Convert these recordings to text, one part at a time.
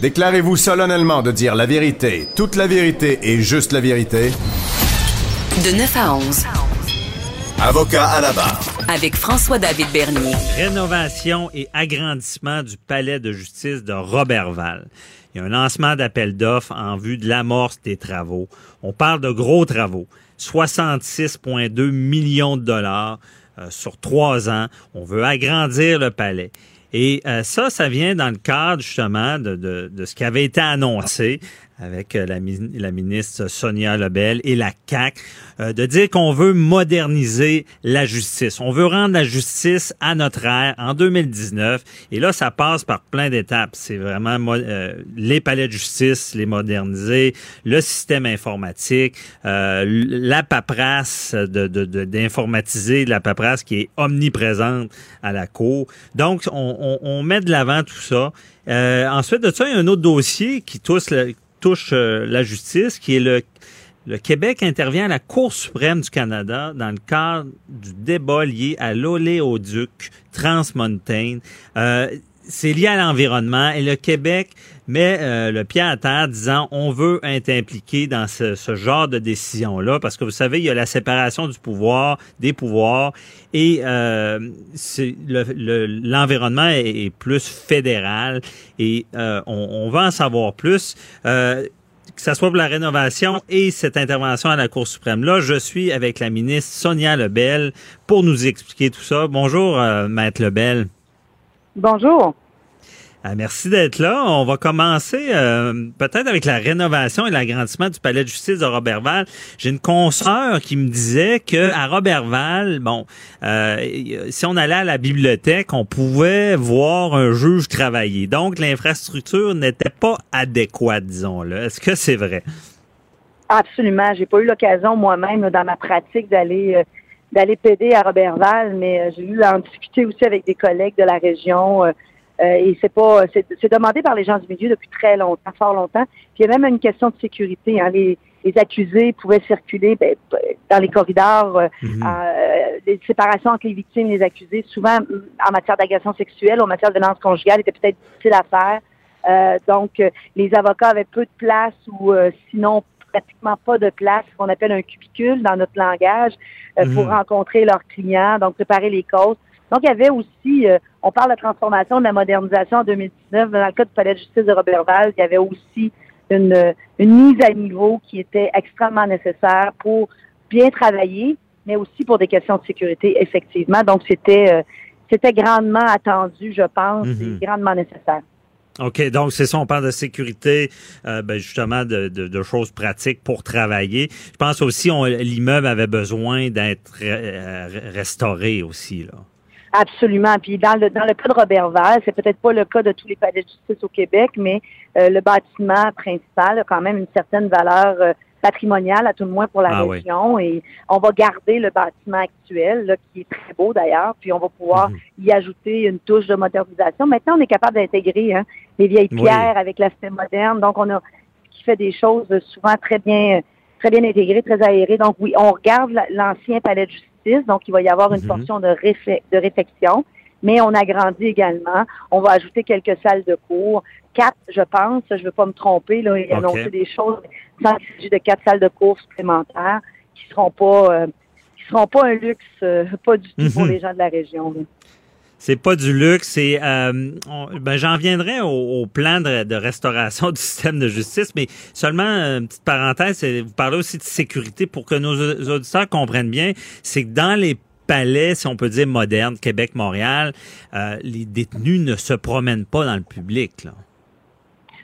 Déclarez-vous solennellement de dire la vérité, toute la vérité et juste la vérité? De 9 à 11. Avocat à la barre. Avec François-David Bernier. Rénovation et agrandissement du palais de justice de Robertval. Il y a un lancement d'appel d'offres en vue de l'amorce des travaux. On parle de gros travaux. 66,2 millions de dollars euh, sur trois ans. On veut agrandir le palais. Et euh, ça, ça vient dans le cadre justement de, de, de ce qui avait été annoncé avec euh, la, la, ministre Sonia Lebel et la CAC, euh, de dire qu'on veut moderniser la justice. On veut rendre la justice à notre ère en 2019. Et là, ça passe par plein d'étapes. C'est vraiment euh, les palais de justice, les moderniser, le système informatique, euh, la paperasse, d'informatiser de, de, la paperasse qui est omniprésente à la Cour. Donc, on, on, on met de l'avant tout ça. ensuite de ça, il y a un autre dossier qui touche, le, touche euh, la justice, qui est le, Québec intervient à la Cour suprême du Canada dans le cadre du débat lié à l'oléoduc Transmontane. Euh, c'est lié à l'environnement et le Québec met euh, le pied à terre disant on veut être impliqué dans ce, genre de décision-là parce que vous savez, il y a la séparation du pouvoir, des pouvoirs et euh, l'environnement le, est, plus fédéral et euh, on, va en savoir plus. Que ce soit pour la rénovation et cette intervention à la Cour suprême. Là, je suis avec la ministre Sonia Lebel pour nous expliquer tout ça. Bonjour, Maître Lebel. Bonjour. Ah, merci d'être là. On va commencer euh, peut-être avec la rénovation et l'agrandissement du palais de justice de Robertval. J'ai une consoeur qui me disait que à Robertval, bon, euh, si on allait à la bibliothèque, on pouvait voir un juge travailler. Donc l'infrastructure n'était pas adéquate, disons-le. Est-ce que c'est vrai? Absolument. J'ai pas eu l'occasion moi-même dans ma pratique d'aller euh, d'aller péder à Robertval, mais j'ai eu à en discuter aussi avec des collègues de la région. Euh, et c'est pas, c'est demandé par les gens du milieu depuis très longtemps, fort longtemps. Puis il y a même une question de sécurité. Hein. Les, les accusés pouvaient circuler ben, dans les corridors, euh, mm -hmm. les séparations entre les victimes et les accusés, souvent en matière d'agression sexuelle en matière de violence conjugale, étaient peut-être difficiles à faire. Euh, donc, les avocats avaient peu de place ou sinon pratiquement pas de place, ce qu'on appelle un cubicule dans notre langage, pour rencontrer leurs clients, donc préparer les causes. Donc, il y avait aussi, euh, on parle de transformation, de la modernisation en 2019. Dans le cas du palais de justice de Robertval, il y avait aussi une, une mise à niveau qui était extrêmement nécessaire pour bien travailler, mais aussi pour des questions de sécurité, effectivement. Donc, c'était euh, c'était grandement attendu, je pense, mm -hmm. et grandement nécessaire. OK, donc c'est ça, on parle de sécurité, euh, ben justement de, de, de, choses pratiques pour travailler. Je pense aussi l'immeuble avait besoin d'être restauré aussi. Là. Absolument. Puis dans le dans le cas de Robertval, c'est peut-être pas le cas de tous les palais de justice au Québec, mais euh, le bâtiment principal a quand même une certaine valeur euh, patrimoniale, à tout le moins pour la ah, région. Oui. Et on va garder le bâtiment actuel, là, qui est très beau d'ailleurs, puis on va pouvoir Mhm. y ajouter une touche de modernisation. Maintenant, on est capable d'intégrer hein, les vieilles Oui. pierres avec l'aspect moderne. Donc, on a qui fait des choses souvent très bien très bien intégrées, très aérées. Donc, oui, on regarde la- l'ancien palais de justice. Donc, il va y avoir une Mhm. portion de, réfection mais on agrandit également. On va ajouter quelques salles de cours. Quatre, je pense, je ne veux pas me tromper, là, et annoncer des choses. S'agit de quatre salles de cours supplémentaires qui seront pas euh, qui seront pas un luxe, euh, pas du tout pour Mhm. les gens de la région. là. C'est pas du luxe, c'est euh, ben j'en viendrai au, plan de, restauration du système de justice, mais seulement euh, une petite parenthèse, vous parlez aussi de sécurité pour que nos au- auditeurs comprennent bien, c'est que dans les palais, si on peut dire modernes, Québec, Montréal, euh, les détenus ne se promènent pas dans le public. Là.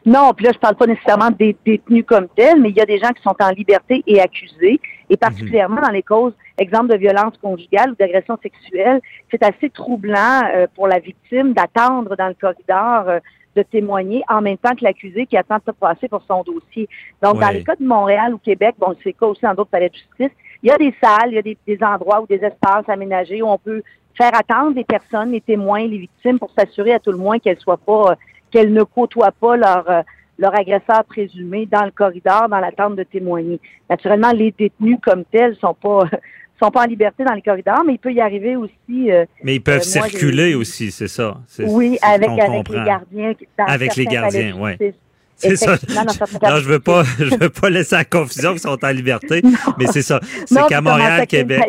Non, puis là, je parle pas nécessairement des détenus comme tels, mais il y a des gens qui sont en liberté et accusés, et particulièrement dans les causes, exemple de violence conjugale ou d'agression sexuelle, c'est assez troublant euh, pour la victime d'attendre dans le corridor euh, de témoigner en même temps que l'accusé qui attend de se passer pour son dossier. Donc, dans les cas de Montréal ou Québec, bon, c'est le cas aussi dans d'autres palais de justice, il y a des salles, il y a des, des endroits ou des espaces aménagés où on peut faire attendre les personnes, les témoins, les victimes pour s'assurer à tout le moins qu'elles soient pas, euh, qu'elles ne côtoient pas leur, euh, leur agresseur présumé dans le corridor, dans l'attente de témoigner. Naturellement, les détenus comme tels sont pas sont pas en liberté dans les corridors, mais il peut y arriver aussi. euh, Mais ils peuvent Euh, moi, circuler aussi, c'est ça. Oui, avec qu'on avec comprend. les gardiens. Avec les gardiens, justice. C'est ça. Non, je veux pas, je veux pas laisser la confusion qu'ils sont en liberté, mais c'est ça. C'est qu'à Montréal, Québec.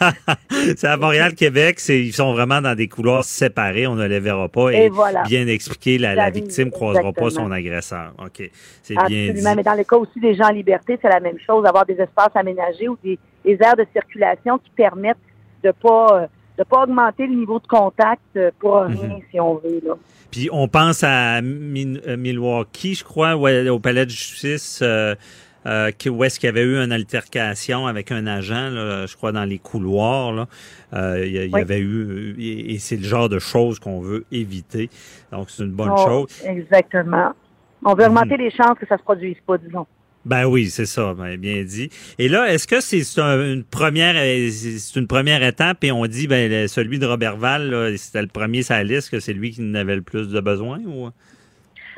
c'est à Montréal, Québec, ils sont vraiment dans des couloirs séparés, on ne les verra pas et, Et voilà. bien expliqué, la, victime croisera pas son agresseur. OK. C'est bien dit. Mais dans le cas aussi des gens en liberté, c'est la même chose, avoir des espaces aménagés ou des, des aires de circulation qui permettent de pas euh, de pas augmenter le niveau de contact euh, pour Mhm. rien, si on veut. Là. Puis on pense à euh, Milwaukee, je crois, au palais de justice, euh, euh, où est-ce qu'il y avait eu une altercation avec un agent, là, je crois, dans les couloirs. Là. Euh, il y, Oui. avait eu, et, et c'est le genre de choses qu'on veut éviter. Donc c'est une bonne Oh, chose. Exactement. On veut Mhm. augmenter les chances que ça se produise pas, disons. Ben oui, c'est ça, ben, bien dit. Et là, est-ce que c'est c'est un- une première euh, c'est une première étape et on dit ben celui de Robertval, là, c'était le premier sur la liste, que c'est lui qui en avait le plus de besoin ou?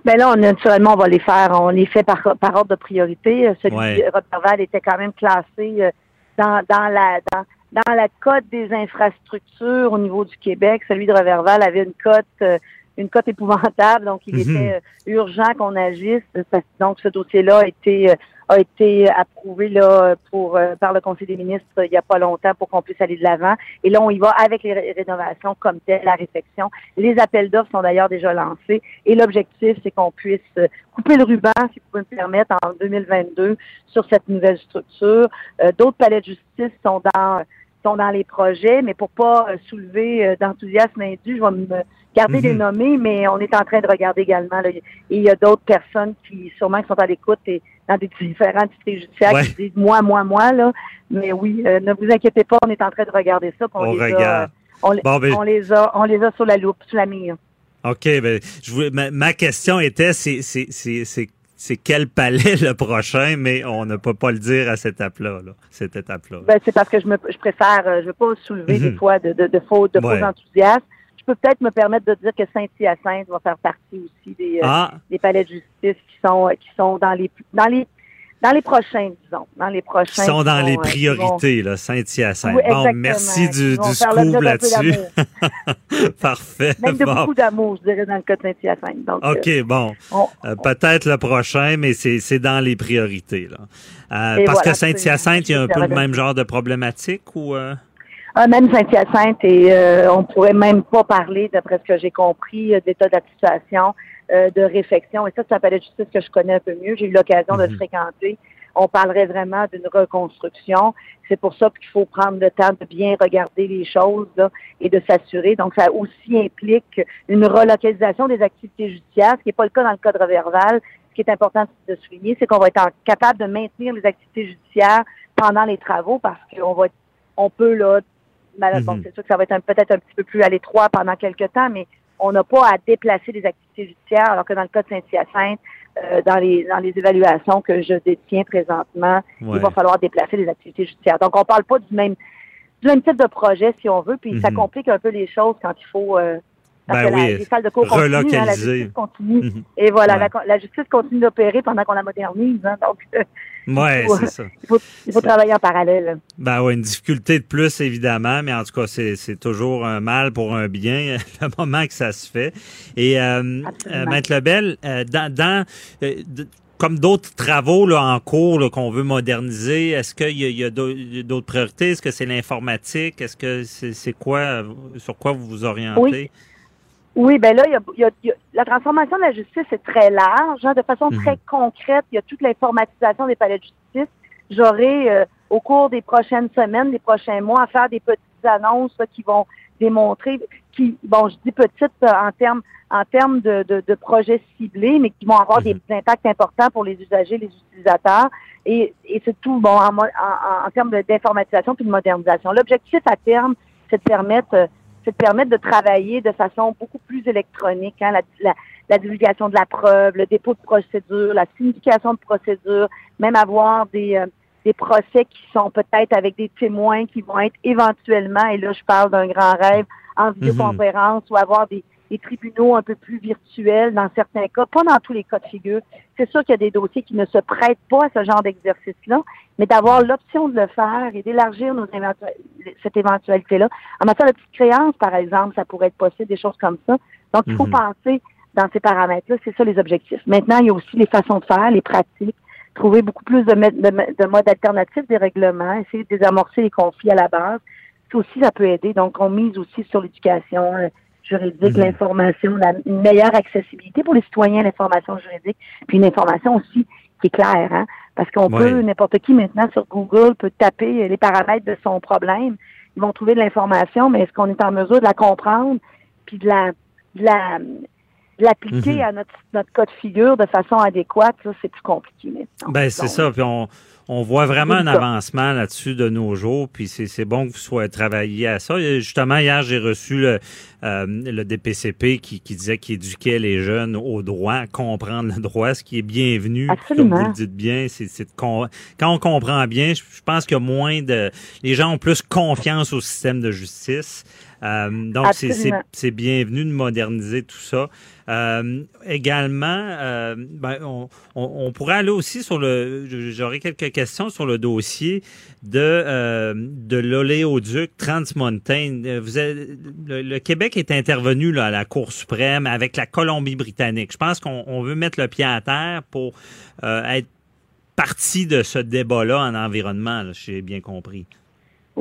Ben là, on, naturellement, on va les faire. On les fait par, par ordre de priorité. Euh, Celui Ouais. de Robertval était quand même classé euh, dans, dans la dans, dans la cote des infrastructures au niveau du Québec. Celui de Robertval avait une cote euh, une cote épouvantable, donc il Mhm. était euh, urgent qu'on agisse. Donc ce dossier-là a été euh, a été approuvé là pour euh, par le Conseil des ministres il n'y a pas longtemps pour qu'on puisse aller de l'avant. Et là, on y va avec les ré- rénovations comme telles, la réfection. Les appels d'offres sont d'ailleurs déjà lancés. Et l'objectif, c'est qu'on puisse couper le ruban, si vous pouvez me permettre, en 2022 sur cette nouvelle structure. Euh, D'autres palais de justice sont dans sont dans les projets, mais pour pas soulever d'enthousiasme indu, je vais me garder Mhm. les nommés, mais on est en train de regarder également. là. Et il y a d'autres personnes qui sûrement qui sont à l'écoute et dans des différents districts judiciaires Ouais. qui disent moi, moi, moi, là. Mais oui, euh, ne vous inquiétez pas, on est en train de regarder ça. puis On les a, regarde. on, les- Bon, ben- on les a, on les a sur la loupe, sous la mire. OK, ben, je voulais- ma, ma question était, c'est, c'est, quel palais le prochain, mais on ne peut pas le dire à cette étape-là, là, cette étape-là. Ben, c'est parce que je me, je préfère, euh, je veux pas soulever Mhm. des fois de, de, de faux, de faux enthousiasmes. Peux peut-être me permettre de dire que Saint-Hyacinthe va faire partie aussi des, euh, ah, des palais de justice qui sont, euh, qui sont dans les, dans les, dans les prochains, disons, dans les qui prochains. sont dans qui les vont, euh, qui priorités, là, Saint-Hyacinthe. Oui, bon, merci du, du scoop là-dessus. Parfait. Même de Bon. beaucoup d'amour, je dirais, dans le cas de Saint-Hyacinthe. Euh, OK, bon. on- Euh, Peut-être le prochain, mais c'est dans les priorités. Là. Euh, parce voilà, que Saint-Hyacinthe, il y a un peu le même genre de problématique ou? Ah, même Saint-Hyacinthe, et euh, on pourrait même pas parler, d'après ce que j'ai compris, euh, d'état de la situation, euh, de réflexion. Et ça, c'est un palais de justice que je connais un peu mieux. J'ai eu l'occasion de le Mhm. fréquenter. On parlerait vraiment d'une reconstruction. C'est pour ça qu'il faut prendre le temps de bien regarder les choses là, et de s'assurer. Donc, ça aussi implique une relocalisation des activités judiciaires, ce qui n'est pas le cas dans le cas de Reverval. Ce qui est important de souligner, c'est qu'on va être capable de maintenir les activités judiciaires pendant les travaux parce qu'on va être- on peut là mal- bon, Mhm. c'est sûr que ça va être peut-être un petit peu plus à l'étroit pendant quelques temps, mais on n'a pas à déplacer les activités judiciaires, alors que dans le cas de Saint-Hyacinthe, euh, dans les dans les évaluations que je détiens présentement, Ouais. il va falloir déplacer les activités judiciaires. Donc, on parle pas du même du même type de projet, si on veut, puis ça Mhm. complique un peu les choses quand il faut euh, parce Ben que la- oui, les salles de cours continuent, hein, la justice continue. Mhm. Et voilà, Ouais. la, la justice continue d'opérer pendant qu'on la modernise. hein. donc, euh, Ouais, c'est ça. il faut, il faut travailler en parallèle. Ben ouais, une difficulté de plus, évidemment, mais en tout cas, c'est, toujours un mal pour un bien, le moment que ça se fait. Et euh, euh, Maître Lebel, euh, dans, dans comme d'autres travaux là, en cours qu'on veut moderniser, est-ce qu'il y a, d'autres priorités? Est-ce que c'est l'informatique? Est-ce que c'est, quoi, sur quoi vous vous orientez? Oui. Oui, ben là, il y a, il y a- il y a- la transformation de la justice est très large. hein, de façon Mhm. très concrète, il y a toute l'informatisation des palais de justice. J'aurai, euh, au cours des prochaines semaines, des prochains mois, à faire des petites annonces là, qui vont démontrer, qui, bon, je dis petites euh, en termes en termes de, de, de projets ciblés, mais qui vont avoir des impacts importants pour les usagers, les utilisateurs. Et, et c'est tout, bon, en, en, en- termes d'informatisation puis de modernisation. L'objectif à terme, c'est de permettre euh, c'est de permettre de travailler de façon beaucoup plus électronique, hein, la, la, la divulgation de la preuve, le dépôt de procédure, la signification de procédure, même avoir des, euh, des procès qui sont peut-être avec des témoins qui vont être éventuellement, et là je parle d'un grand rêve, en vidéoconférence ou avoir des, des tribunaux un peu plus virtuels dans certains cas, pas dans tous les cas de figure. C'est sûr qu'il y a des dossiers qui ne se prêtent pas à ce genre d'exercice-là, mais d'avoir l'option de le faire et d'élargir cette éventualité-là. En matière de petites créances, par exemple, ça pourrait être possible, des choses comme ça. Donc, il faut Mhm. penser dans ces paramètres-là. C'est ça les objectifs. Maintenant, il y a aussi les façons de faire, les pratiques, trouver beaucoup plus de, de, modes alternatifs des règlements, essayer de désamorcer les conflits à la base. Ça aussi, ça peut aider. Donc, on mise aussi sur l'éducation euh, juridique, mhm. l'information, une meilleure accessibilité pour les citoyens, l'information juridique, puis une information aussi qui est claire, hein? Parce qu'on peut, n'importe qui maintenant sur Google peut taper les paramètres de son problème. Ils vont trouver de l'information, mais est-ce qu'on est en mesure de la comprendre, puis de la, de la, l'appliquer mhm. à notre, notre cas de figure de façon adéquate, ça, c'est plus compliqué. Ben, c'est ça. Puis on, on voit vraiment un avancement là-dessus de nos jours, puis c'est bon que vous soyez travaillé à ça. Justement, hier, j'ai reçu le, euh, le DPCP qui, qui disait qu'il éduquait les jeunes au droit, comprendre le droit, ce qui est bienvenu. Absolument. Comme vous le dites bien, c'est quand on comprend bien, je pense que moins de... Les gens ont plus confiance au système de justice. Euh, donc, c'est bienvenu de moderniser tout ça. Euh, également, euh, ben, on, on, pourrait aller aussi sur le. J'aurais quelques questions sur le dossier de euh, de l'oléoduc Trans Mountain. Vous le, Québec est intervenu là, à la Cour suprême avec la Colombie-Britannique. Je pense qu'on veut mettre le pied à terre pour être partie de ce débat-là en environnement, j'ai bien compris.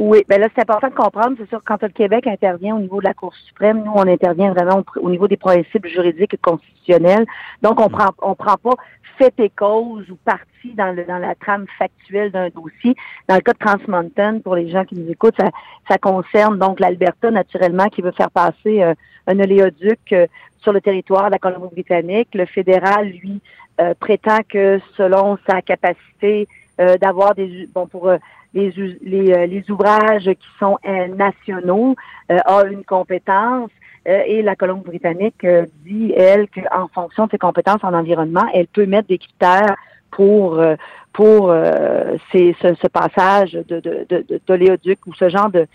Oui, ben là, c'est important de comprendre. C'est sûr, quand le Québec intervient au niveau de la Cour suprême, nous, on intervient vraiment au, niveau des principes juridiques et constitutionnels. Donc, on prend, on prend pas fait et cause ou partie dans, le, dans la trame factuelle d'un dossier. Dans le cas de Trans pour les gens qui nous écoutent, ça, ça concerne donc l'Alberta, naturellement, qui veut faire passer euh, un oléoduc euh, sur le territoire de la Colombie-Britannique. Le fédéral, lui, euh, prétend que selon sa capacité d'avoir des bon pour les, les, euh, les ouvrages qui sont euh, nationaux euh, a une compétence et la Colombie-Britannique dit, elle, qu'en fonction de ses compétences en environnement, elle peut mettre des critères pour pour ces, ce, ce, passage de, de, de, d'oléoduc ou ce genre de,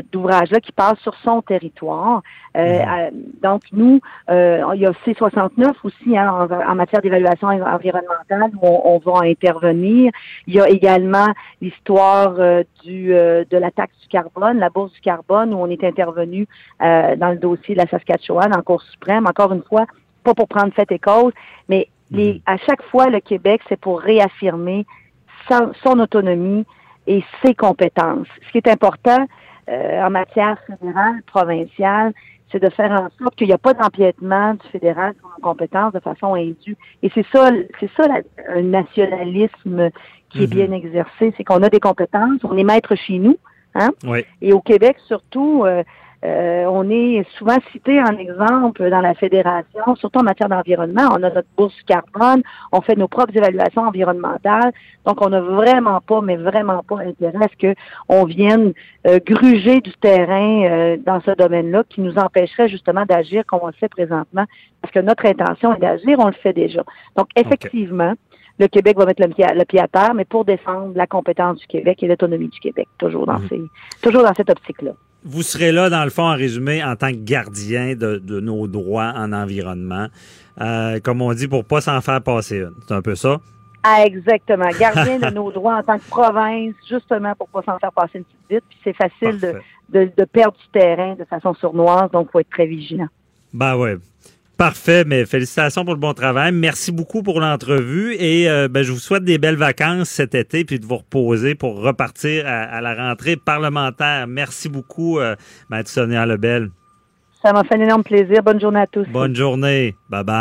d'ouvrages-là qui passent sur son territoire. Euh, mhm. donc, nous, euh, il y a C69 aussi hein, en, matière d'évaluation environnementale où on, va intervenir. Il y a également l'histoire euh, du de la taxe du carbone, la bourse du carbone, où on est intervenu dans le dossier de la Saskatchewan en Cour suprême. Encore une fois, pas pour prendre fait et cause, mais les, mhm. à chaque fois, le Québec, c'est pour réaffirmer son autonomie et ses compétences. Ce qui est important, euh, en matière fédérale, provinciale, c'est de faire en sorte qu'il n'y a pas d'empiètement du fédéral sur nos compétences de façon indue. Et c'est ça, c'est ça un nationalisme qui est mhm. bien exercé, c'est qu'on a des compétences, on est maître chez nous, hein? Et au Québec surtout, euh, euh, on est souvent cité en exemple dans la fédération, surtout en matière d'environnement. On a notre bourse carbone, on fait nos propres évaluations environnementales. Donc, on n'a vraiment pas, mais vraiment pas intérêt à ce qu'on vienne euh, gruger du terrain euh, dans ce domaine-là qui nous empêcherait justement d'agir comme on le fait présentement. Parce que notre intention est d'agir, on le fait déjà. Donc, effectivement, le Québec va mettre le pied, à, terre, mais pour défendre la compétence du Québec et l'autonomie du Québec, toujours dans, mmh. toujours dans cette optique-là vous serez là, dans le fond, en résumé, en tant que gardien de, nos droits en environnement. Euh, comme on dit, pour pas s'en faire passer une. C'est un peu ça? Ah, exactement. Gardien de nos droits en tant que province, justement pour pas s'en faire passer une petite vite. Puis c'est facile de, de, perdre du terrain de façon sournoise, donc il faut être très vigilant. Ben ouais. Parfait, mais félicitations pour le bon travail. Merci beaucoup pour l'entrevue et euh, ben, je vous souhaite des belles vacances cet été puis de vous reposer pour repartir à, la rentrée parlementaire. Merci beaucoup, euh, Maître Sonia Lebel. Ça m'a fait un énorme plaisir. Bonne journée à tous. Bonne journée. Bye bye.